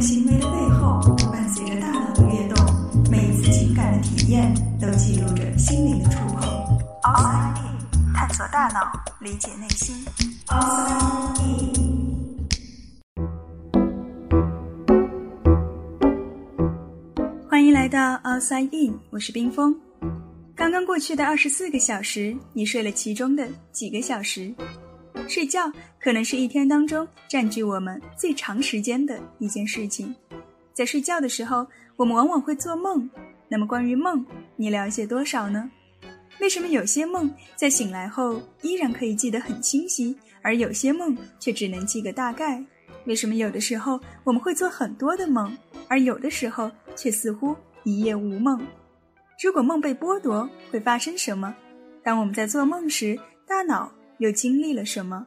行为的背后，伴随着大脑的跃动，每一次情感的体验都记录着心灵的触碰。Outside In，探索大脑，理解内心。Outside In。欢迎来到 Outside In，我是冰峰。刚刚过去的二十四个小时，你睡了其中的几个小时？睡觉可能是一天当中占据我们最长时间的一件事情。在睡觉的时候，我们往往会做梦。那么，关于梦，你了解多少呢？为什么有些梦在醒来后依然可以记得很清晰，而有些梦却只能记个大概？为什么有的时候我们会做很多的梦，而有的时候却似乎一夜无梦？如果梦被剥夺，会发生什么？当我们在做梦时，大脑……又经历了什么？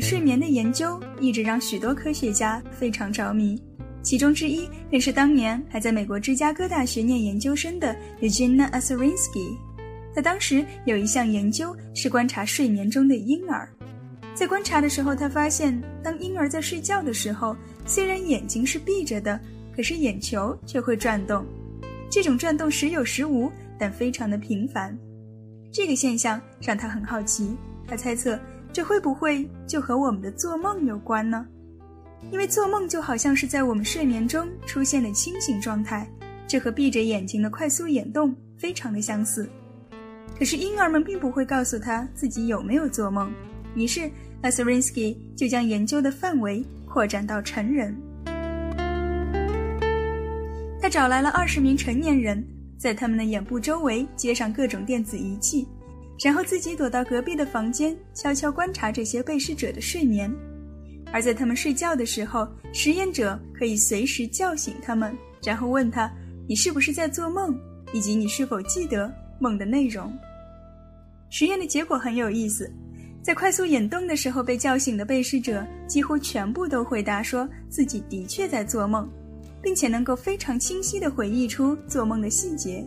睡眠的研究一直让许多科学家非常着迷，其中之一便是当年还在美国芝加哥大学念研究生的 Eugene Aserinsky。他当时有一项研究是观察睡眠中的婴儿，在观察的时候，他发现当婴儿在睡觉的时候，虽然眼睛是闭着的，可是眼球却会转动，这种转动时有时无。但非常的频繁，这个现象让他很好奇。他猜测，这会不会就和我们的做梦有关呢？因为做梦就好像是在我们睡眠中出现的清醒状态，这和闭着眼睛的快速眼动非常的相似。可是婴儿们并不会告诉他自己有没有做梦，于是 a s r i n s k y 就将研究的范围扩展到成人。他找来了二十名成年人。在他们的眼部周围接上各种电子仪器，然后自己躲到隔壁的房间，悄悄观察这些被试者的睡眠。而在他们睡觉的时候，实验者可以随时叫醒他们，然后问他：“你是不是在做梦？以及你是否记得梦的内容？”实验的结果很有意思，在快速眼动的时候被叫醒的被试者几乎全部都回答说自己的确在做梦。并且能够非常清晰地回忆出做梦的细节，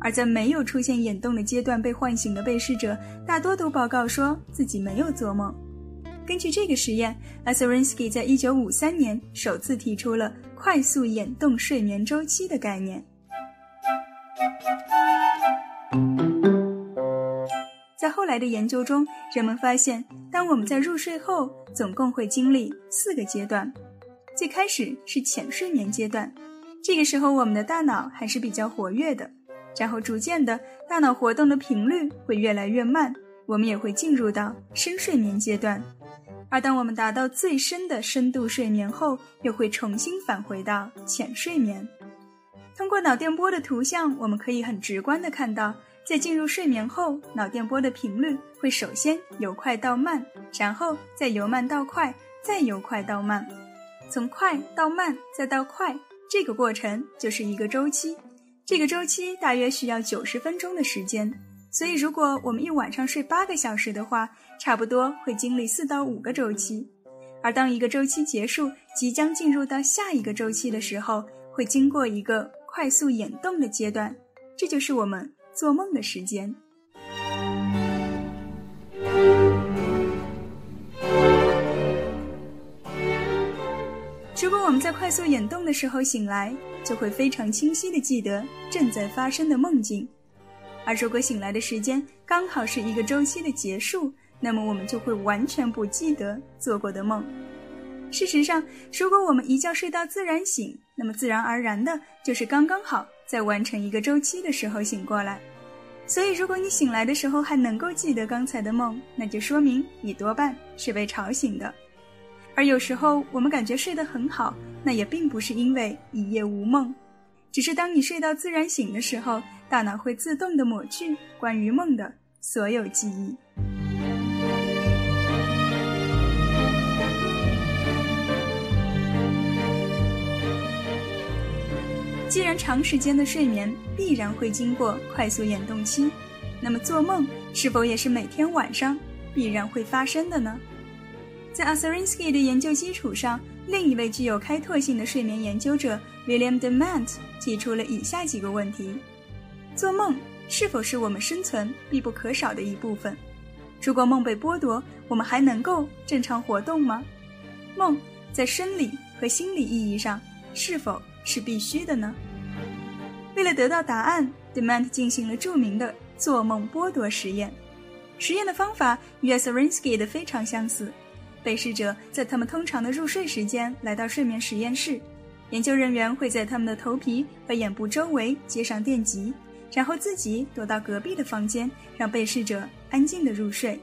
而在没有出现眼动的阶段被唤醒的被试者，大多都报告说自己没有做梦。根据这个实验 a s e r i n s k y 在一九五三年首次提出了快速眼动睡眠周期的概念。在后来的研究中，人们发现，当我们在入睡后，总共会经历四个阶段。最开始是浅睡眠阶段，这个时候我们的大脑还是比较活跃的，然后逐渐的大脑活动的频率会越来越慢，我们也会进入到深睡眠阶段，而当我们达到最深的深度睡眠后，又会重新返回到浅睡眠。通过脑电波的图像，我们可以很直观的看到，在进入睡眠后，脑电波的频率会首先由快到慢，然后再由慢到快，再由快到慢。从快到慢再到快，这个过程就是一个周期。这个周期大约需要九十分钟的时间。所以，如果我们一晚上睡八个小时的话，差不多会经历四到五个周期。而当一个周期结束，即将进入到下一个周期的时候，会经过一个快速眼动的阶段，这就是我们做梦的时间。如果我们在快速眼动的时候醒来，就会非常清晰地记得正在发生的梦境；而如果醒来的时间刚好是一个周期的结束，那么我们就会完全不记得做过的梦。事实上，如果我们一觉睡到自然醒，那么自然而然的就是刚刚好在完成一个周期的时候醒过来。所以，如果你醒来的时候还能够记得刚才的梦，那就说明你多半是被吵醒的。而有时候我们感觉睡得很好，那也并不是因为一夜无梦，只是当你睡到自然醒的时候，大脑会自动的抹去关于梦的所有记忆。既然长时间的睡眠必然会经过快速眼动期，那么做梦是否也是每天晚上必然会发生的呢？在 Aserinsky 的研究基础上，另一位具有开拓性的睡眠研究者 William Dement 提出了以下几个问题：做梦是否是我们生存必不可少的一部分？如果梦被剥夺，我们还能够正常活动吗？梦在生理和心理意义上是否是必须的呢？为了得到答案，Demant 进行了著名的做梦剥夺实验。实验的方法与 a s r i n s k y 的非常相似。被试者在他们通常的入睡时间来到睡眠实验室，研究人员会在他们的头皮和眼部周围接上电极，然后自己躲到隔壁的房间，让被试者安静的入睡。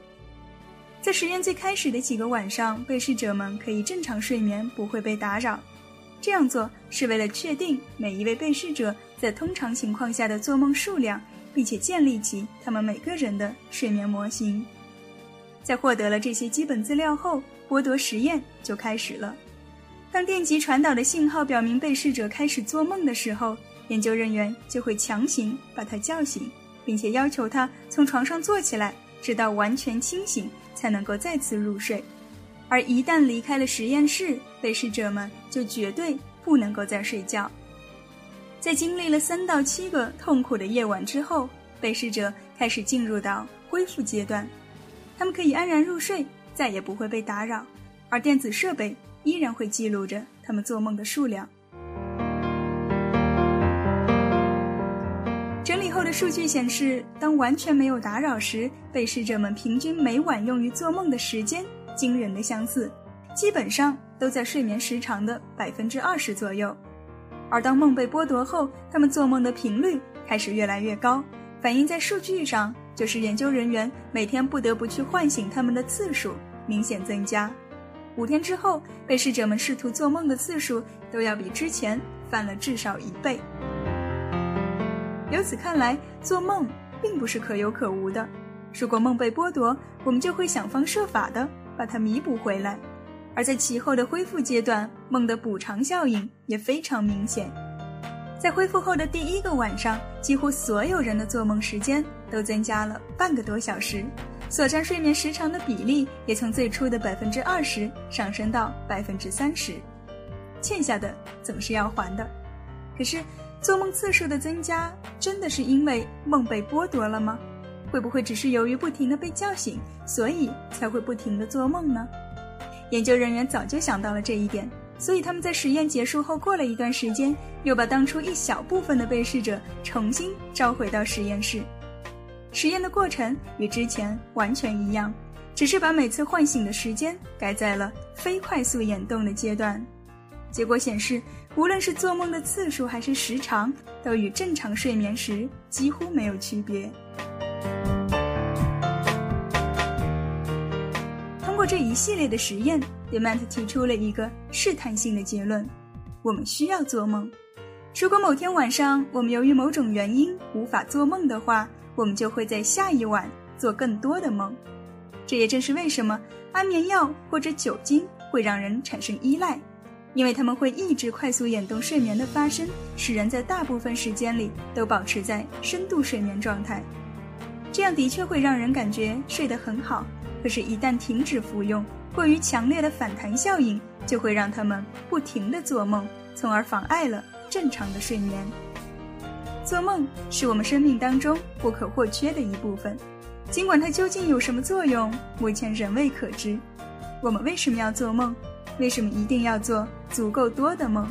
在实验最开始的几个晚上，被试者们可以正常睡眠，不会被打扰。这样做是为了确定每一位被试者在通常情况下的做梦数量，并且建立起他们每个人的睡眠模型。在获得了这些基本资料后，剥夺实验就开始了。当电极传导的信号表明被试者开始做梦的时候，研究人员就会强行把他叫醒，并且要求他从床上坐起来，直到完全清醒才能够再次入睡。而一旦离开了实验室，被试者们就绝对不能够再睡觉。在经历了三到七个痛苦的夜晚之后，被试者开始进入到恢复阶段，他们可以安然入睡。再也不会被打扰，而电子设备依然会记录着他们做梦的数量。整理后的数据显示，当完全没有打扰时，被试者们平均每晚用于做梦的时间惊人的相似，基本上都在睡眠时长的百分之二十左右。而当梦被剥夺后，他们做梦的频率开始越来越高，反映在数据上。就是研究人员每天不得不去唤醒他们的次数明显增加，五天之后，被试者们试图做梦的次数都要比之前翻了至少一倍。由此看来，做梦并不是可有可无的。如果梦被剥夺，我们就会想方设法的把它弥补回来，而在其后的恢复阶段，梦的补偿效应也非常明显。在恢复后的第一个晚上，几乎所有人的做梦时间都增加了半个多小时，所占睡眠时长的比例也从最初的百分之二十上升到百分之三十。欠下的总是要还的，可是做梦次数的增加真的是因为梦被剥夺了吗？会不会只是由于不停的被叫醒，所以才会不停的做梦呢？研究人员早就想到了这一点。所以他们在实验结束后，过了一段时间，又把当初一小部分的被试者重新召回到实验室。实验的过程与之前完全一样，只是把每次唤醒的时间改在了非快速眼动的阶段。结果显示，无论是做梦的次数还是时长，都与正常睡眠时几乎没有区别。通过这一系列的实验。，Demant 提出了一个试探性的结论：我们需要做梦。如果某天晚上我们由于某种原因无法做梦的话，我们就会在下一晚做更多的梦。这也正是为什么安眠药或者酒精会让人产生依赖，因为它们会抑制快速眼动睡眠的发生，使人在大部分时间里都保持在深度睡眠状态。这样的确会让人感觉睡得很好，可是，一旦停止服用，过于强烈的反弹效应就会让他们不停地做梦，从而妨碍了正常的睡眠。做梦是我们生命当中不可或缺的一部分，尽管它究竟有什么作用，目前仍未可知。我们为什么要做梦？为什么一定要做足够多的梦？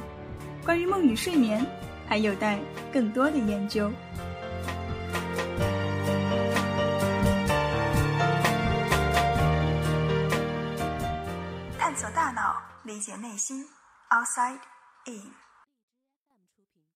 关于梦与睡眠，还有待更多的研究。探索大脑理解内心，outside in。